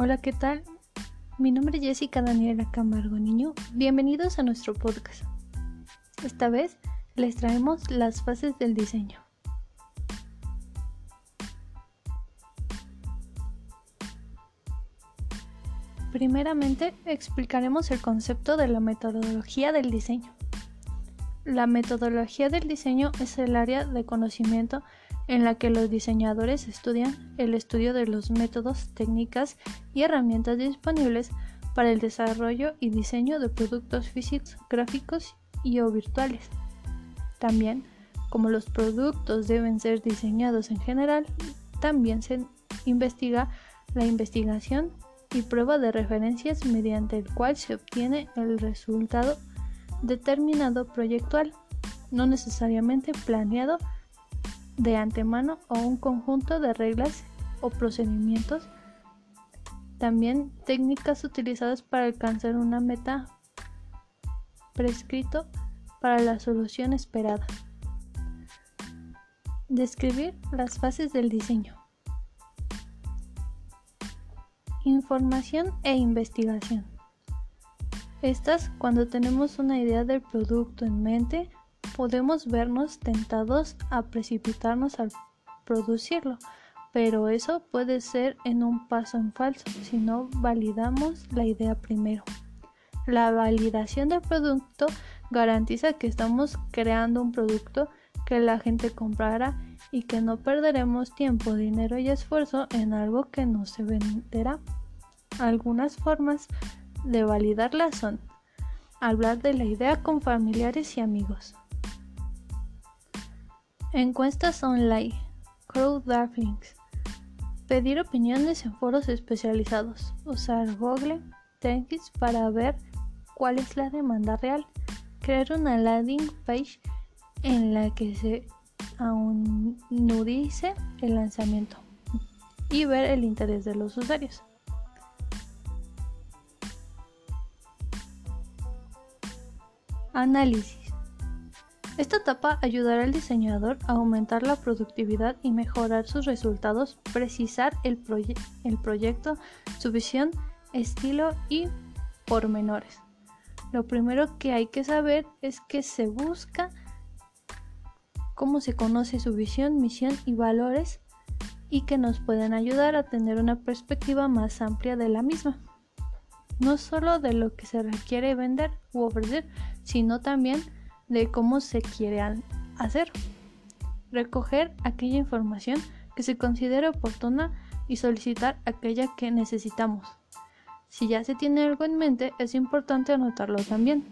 Hola, ¿qué tal? Mi nombre es Jessica Daniela Camargo Niño. Bienvenidos a nuestro podcast. Esta vez les traemos las fases del diseño. Primeramente explicaremos el concepto de la metodología del diseño. La metodología del diseño es el área de conocimiento en la que los diseñadores estudian el estudio de los métodos, técnicas y herramientas disponibles para el desarrollo y diseño de productos físicos, gráficos y o virtuales. También, como los productos deben ser diseñados en general, también se investiga la investigación y prueba de referencias mediante el cual se obtiene el resultado determinado proyectual, no necesariamente planeado de antemano o un conjunto de reglas o procedimientos. También técnicas utilizadas para alcanzar una meta prescrito para la solución esperada. Describir las fases del diseño. Información e investigación. Estas cuando tenemos una idea del producto en mente podemos vernos tentados a precipitarnos al producirlo, pero eso puede ser en un paso en falso si no validamos la idea primero. La validación del producto garantiza que estamos creando un producto que la gente comprará y que no perderemos tiempo, dinero y esfuerzo en algo que no se venderá. Algunas formas de validarla son hablar de la idea con familiares y amigos, Encuestas online, crowdfunding, pedir opiniones en foros especializados, usar Google Trends para ver cuál es la demanda real, crear una landing page en la que se anudice el lanzamiento y ver el interés de los usuarios. Análisis. Esta etapa ayudará al diseñador a aumentar la productividad y mejorar sus resultados, precisar el, proyecto, su visión, estilo y pormenores. Lo primero que hay que saber es que se busca cómo se conoce su visión, misión y valores y que nos pueden ayudar a tener una perspectiva más amplia de la misma. No solo de lo que se requiere vender u ofrecer, sino también de cómo se quiere hacer. Recoger aquella información que se considere oportuna y solicitar aquella que necesitamos. Si ya se tiene algo en mente, es importante anotarlo también.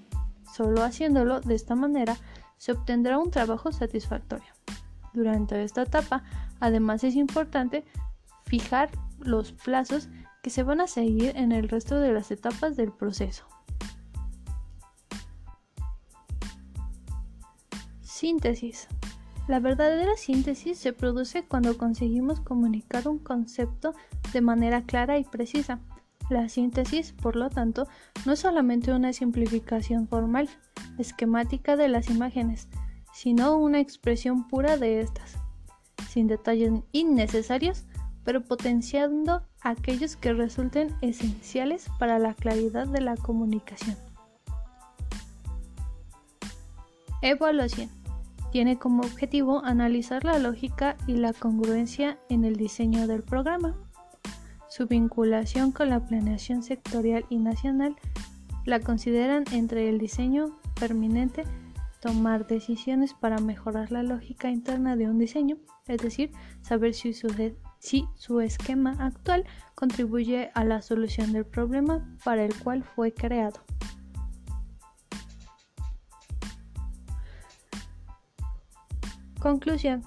Solo haciéndolo de esta manera se obtendrá un trabajo satisfactorio. Durante esta etapa, además es importante fijar los plazos que se van a seguir en el resto de las etapas del proceso. Síntesis. La verdadera síntesis se produce cuando conseguimos comunicar un concepto de manera clara y precisa. La síntesis, por lo tanto, no es solamente una simplificación formal, esquemática de las imágenes, sino una expresión pura de estas, sin detalles innecesarios, pero potenciando aquellos que resulten esenciales para la claridad de la comunicación. Evaluación tiene como objetivo analizar la lógica y la congruencia en el diseño del programa, su vinculación con la planeación sectorial y nacional, la consideran entre el diseño permanente, tomar decisiones para mejorar la lógica interna de un diseño, es decir, saber si su, si su esquema actual contribuye a la solución del problema para el cual fue creado. Conclusión.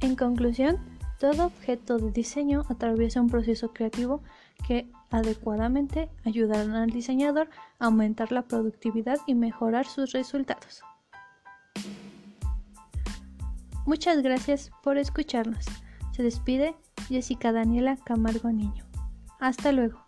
En conclusión, todo objeto de diseño atraviesa un proceso creativo que adecuadamente ayudará al diseñador a aumentar la productividad y mejorar sus resultados. Muchas gracias por escucharnos. Se despide Jessica Daniela Camargo Niño. Hasta luego.